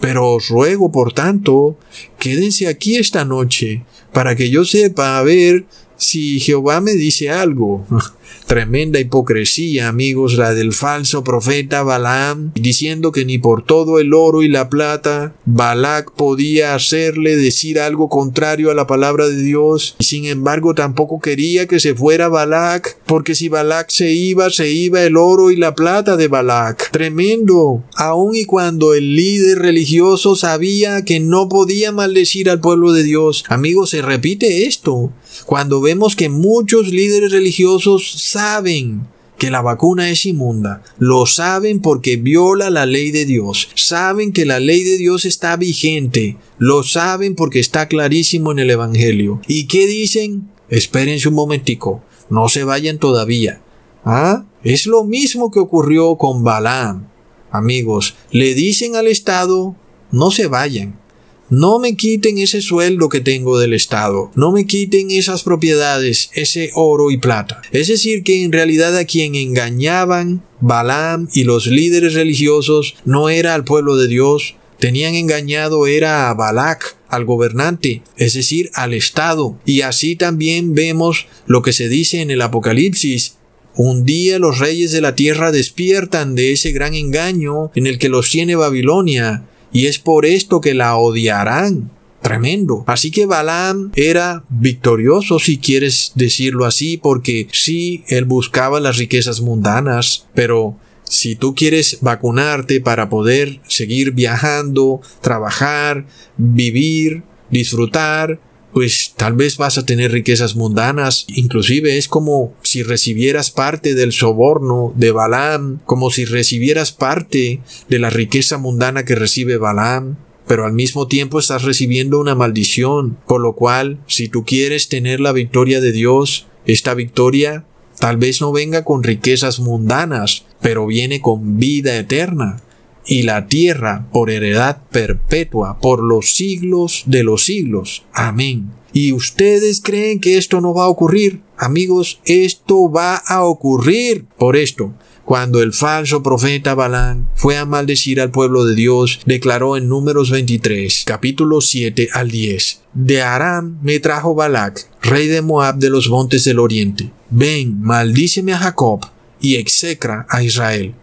Pero os ruego, por tanto, quédense aquí esta noche, para que yo sepa a ver si Jehová me dice algo, tremenda hipocresía, amigos, la del falso profeta Balaam, diciendo que ni por todo el oro y la plata Balac podía hacerle decir algo contrario a la palabra de Dios, y sin embargo tampoco quería que se fuera Balac, porque si Balac se iba, se iba el oro y la plata de Balac. Tremendo. Aun y cuando el líder religioso sabía que no podía maldecir al pueblo de Dios. Amigos, se repite esto. Cuando vemos que muchos líderes religiosos saben que la vacuna es inmunda, lo saben porque viola la ley de Dios, saben que la ley de Dios está vigente, lo saben porque está clarísimo en el Evangelio. ¿Y qué dicen? Espérense un momentico, no se vayan todavía. ¿Ah? Es lo mismo que ocurrió con Balaam. Amigos, le dicen al Estado, no se vayan, no me quiten ese sueldo que tengo del Estado. No me quiten esas propiedades, ese oro y plata. Es decir, que en realidad a quien engañaban Balaam y los líderes religiosos no era al pueblo de Dios, Tenían engañado era a Balac, al gobernante, es decir, al Estado. Y así también vemos lo que se dice en el Apocalipsis. Un día los reyes de la tierra despiertan de ese gran engaño en el que los tiene Babilonia, y es por esto que la odiarán. Tremendo. Así que Balaam era victorioso, si quieres decirlo así, porque sí, él buscaba las riquezas mundanas, pero si tú quieres vacunarte para poder seguir viajando, trabajar, vivir, disfrutar, pues tal vez vas a tener riquezas mundanas. Inclusive es como si recibieras parte del soborno de Balaam, como si recibieras parte de la riqueza mundana que recibe Balaam. Pero al mismo tiempo estás recibiendo una maldición, por lo cual, si tú quieres tener la victoria de Dios, esta victoria Tal vez no venga con riquezas mundanas, pero viene con vida eterna y la tierra por heredad perpetua por los siglos de los siglos. Amén. ¿Y ustedes creen que esto no va a ocurrir? Amigos, esto va a ocurrir. Por esto, cuando el falso profeta Balán fue a maldecir al pueblo de Dios, declaró en Números 23, capítulo 7 al 10, De Aram me trajo Balac, rey de Moab de los montes del oriente. Ven, maldíceme a Jacob y execra a Israel.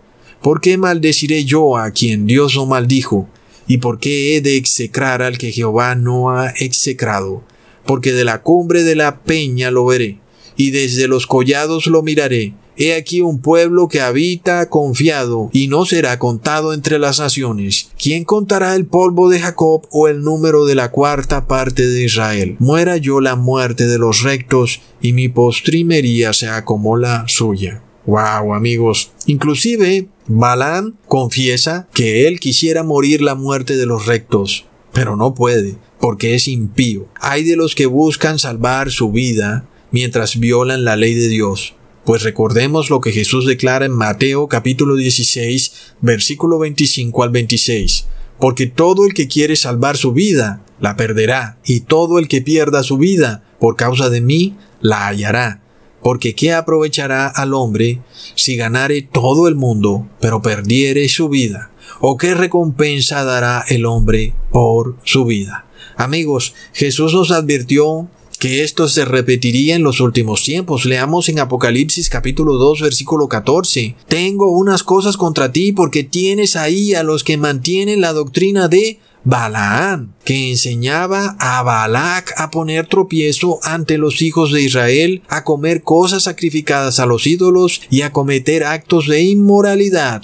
¿Por qué maldeciré yo a quien Dios no maldijo? ¿Y por qué he de execrar al que Jehová no ha execrado? Porque de la cumbre de la peña lo veré, y desde los collados lo miraré, He aquí un pueblo que habita confiado y no será contado entre las naciones. ¿Quién contará el polvo de Jacob o el número de la cuarta parte de Israel? Muera yo la muerte de los rectos y mi postrimería sea como la suya. Wow, amigos. Inclusive, Balán confiesa que él quisiera morir la muerte de los rectos, pero no puede, porque es impío. Hay de los que buscan salvar su vida mientras violan la ley de Dios. Pues recordemos lo que Jesús declara en Mateo capítulo 16, versículo 25 al 26. Porque todo el que quiere salvar su vida, la perderá, y todo el que pierda su vida, por causa de mí, la hallará. Porque ¿qué aprovechará al hombre si ganare todo el mundo, pero perdiere su vida? ¿O qué recompensa dará el hombre por su vida? Amigos, Jesús nos advirtió que esto se repetiría en los últimos tiempos. Leamos en Apocalipsis capítulo 2 versículo 14. Tengo unas cosas contra ti porque tienes ahí a los que mantienen la doctrina de Balaán, que enseñaba a Balac a poner tropiezo ante los hijos de Israel, a comer cosas sacrificadas a los ídolos y a cometer actos de inmoralidad.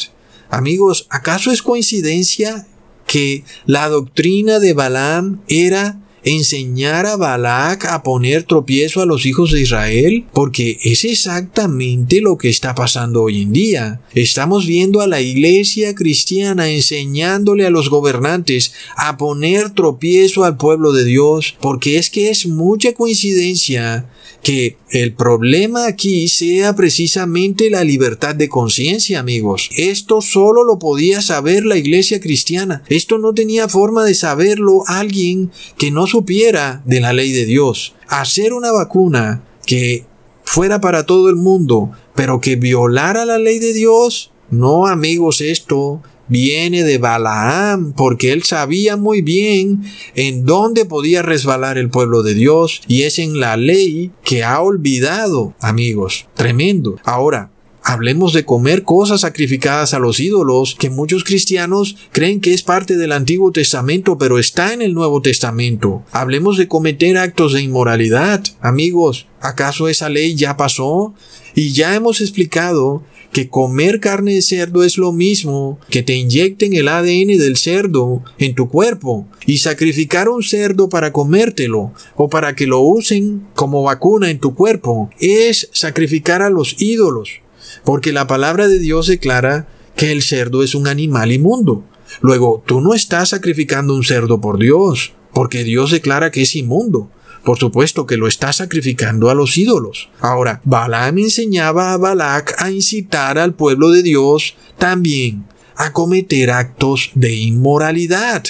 Amigos, ¿acaso es coincidencia que la doctrina de Balaam era enseñar a Balac a poner tropiezo a los hijos de Israel? Porque es exactamente lo que está pasando hoy en día. Estamos viendo a la iglesia cristiana enseñándole a los gobernantes a poner tropiezo al pueblo de Dios, porque es que es mucha coincidencia que el problema aquí sea precisamente la libertad de conciencia, amigos. Esto solo lo podía saber la iglesia cristiana. Esto no tenía forma de saberlo alguien que no supiera de la ley de Dios. Hacer una vacuna que fuera para todo el mundo, pero que violara la ley de Dios, no amigos, esto viene de Balaam, porque él sabía muy bien en dónde podía resbalar el pueblo de Dios, y es en la ley que ha olvidado, amigos. Tremendo. Ahora, Hablemos de comer cosas sacrificadas a los ídolos, que muchos cristianos creen que es parte del Antiguo Testamento, pero está en el Nuevo Testamento. Hablemos de cometer actos de inmoralidad. Amigos, ¿acaso esa ley ya pasó? Y ya hemos explicado que comer carne de cerdo es lo mismo que te inyecten el ADN del cerdo en tu cuerpo y sacrificar un cerdo para comértelo o para que lo usen como vacuna en tu cuerpo es sacrificar a los ídolos, porque la palabra de Dios declara que el cerdo es un animal inmundo. Luego, tú no estás sacrificando un cerdo por Dios, porque Dios declara que es inmundo. Por supuesto que lo está sacrificando a los ídolos. Ahora, Balaam enseñaba a Balac a incitar al pueblo de Dios también a cometer actos de inmoralidad.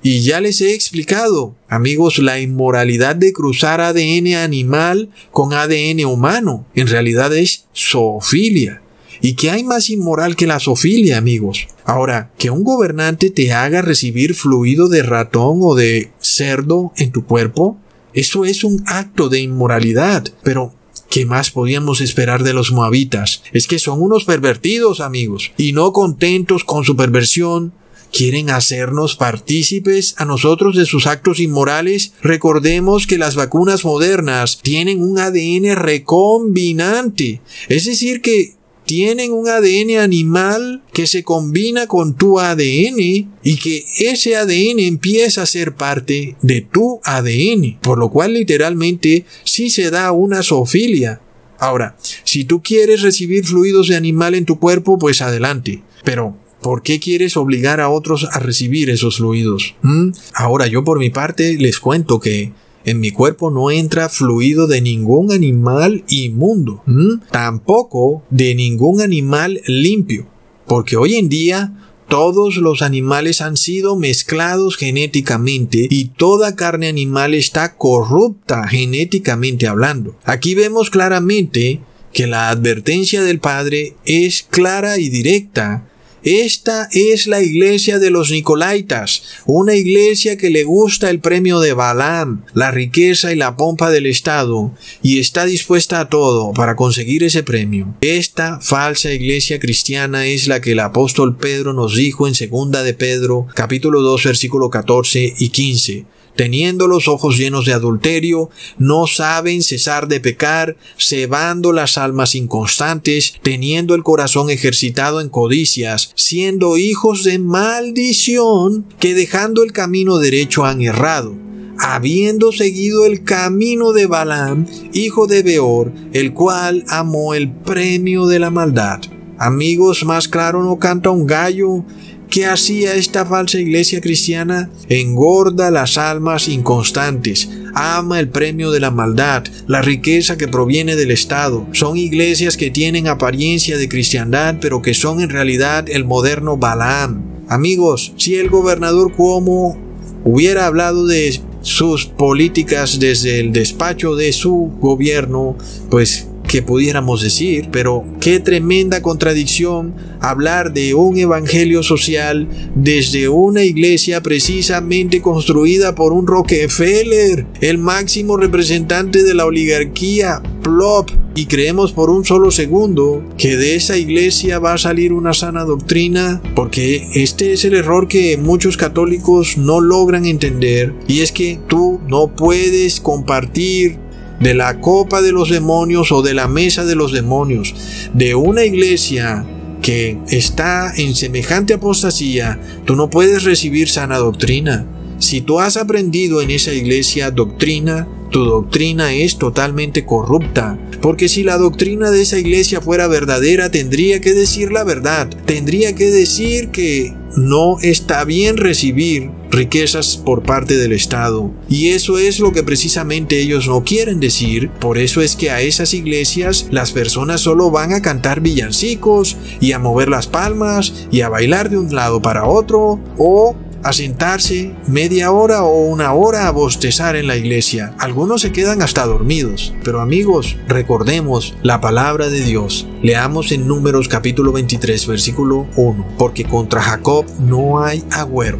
Y ya les he explicado, amigos, la inmoralidad de cruzar ADN animal con ADN humano. En realidad es zoofilia. ¿Y qué hay más inmoral que la zoofilia, amigos? Ahora, que un gobernante te haga recibir fluido de ratón o de cerdo en tu cuerpo, eso es un acto de inmoralidad. Pero, ¿qué más podíamos esperar de los moabitas? Es que son unos pervertidos, amigos, y no contentos con su perversión, quieren hacernos partícipes a nosotros de sus actos inmorales, recordemos que las vacunas modernas tienen un ADN recombinante, es decir, que tienen un ADN animal que se combina con tu ADN y que ese ADN empieza a ser parte de tu ADN, por lo cual literalmente sí se da una zoofilia. Ahora, si tú quieres recibir fluidos de animal en tu cuerpo, pues adelante, pero ¿Por qué quieres obligar a otros a recibir esos fluidos? ¿Mm? Ahora yo por mi parte les cuento que en mi cuerpo no entra fluido de ningún animal inmundo, tampoco de ningún animal limpio, porque hoy en día todos los animales han sido mezclados genéticamente y toda carne animal está corrupta genéticamente hablando. Aquí vemos claramente que la advertencia del Padre es clara y directa esta es la iglesia de los Nicolaitas, una iglesia que le gusta el premio de Balaam, la riqueza y la pompa del Estado, y está dispuesta a todo para conseguir ese premio. Esta falsa iglesia cristiana es la que el apóstol Pedro nos dijo en segunda de Pedro, capítulo 2, versículo 14 y 15 teniendo los ojos llenos de adulterio, no saben cesar de pecar, cebando las almas inconstantes, teniendo el corazón ejercitado en codicias, siendo hijos de maldición, que dejando el camino derecho han errado habiendo seguido el camino de Balaam, hijo de Beor, el cual amó el premio de la maldad. Amigos, más claro no canta un gallo ¿Qué hacía esta falsa iglesia cristiana? Engorda las almas inconstantes, ama el premio de la maldad, la riqueza que proviene del Estado. Son iglesias que tienen apariencia de cristiandad, pero que son en realidad el moderno Balaam. Amigos, si el gobernador Cuomo hubiera hablado de sus políticas desde el despacho de su gobierno, pues que pudiéramos decir, pero qué tremenda contradicción hablar de un evangelio social desde una iglesia precisamente construida por un Rockefeller, el máximo representante de la oligarquía, plop, y creemos por un solo segundo que de esa iglesia va a salir una sana doctrina, porque este es el error que muchos católicos no logran entender, y es que tú no puedes compartir de la copa de los demonios o de la mesa de los demonios, de una iglesia que está en semejante apostasía, tú no puedes recibir sana doctrina. Si tú has aprendido en esa iglesia doctrina, tu doctrina es totalmente corrupta. Porque si la doctrina de esa iglesia fuera verdadera, tendría que decir la verdad. Tendría que decir que no está bien recibir riquezas por parte del Estado. Y eso es lo que precisamente ellos no quieren decir. Por eso es que a esas iglesias las personas solo van a cantar villancicos y a mover las palmas y a bailar de un lado para otro o a sentarse media hora o una hora a bostezar en la iglesia. Algunos se quedan hasta dormidos. Pero amigos, recordemos la palabra de Dios. Leamos en Números capítulo 23 versículo 1. Porque contra Jacob no hay agüero,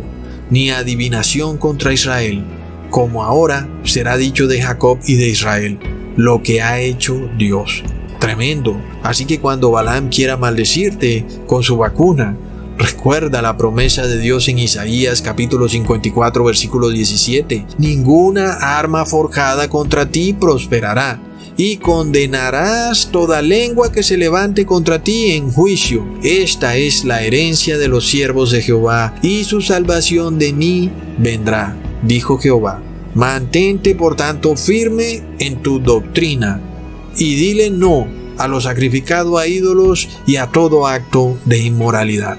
ni adivinación contra Israel, como ahora será dicho de Jacob y de Israel, lo que ha hecho Dios. Tremendo. Así que cuando Balaam quiera maldecirte con su vacuna, Recuerda la promesa de Dios en Isaías capítulo 54 versículo 17. Ninguna arma forjada contra ti prosperará, y condenarás toda lengua que se levante contra ti en juicio. Esta es la herencia de los siervos de Jehová, y su salvación de mí vendrá, dijo Jehová. Mantente por tanto firme en tu doctrina, y dile no a lo sacrificado a ídolos y a todo acto de inmoralidad.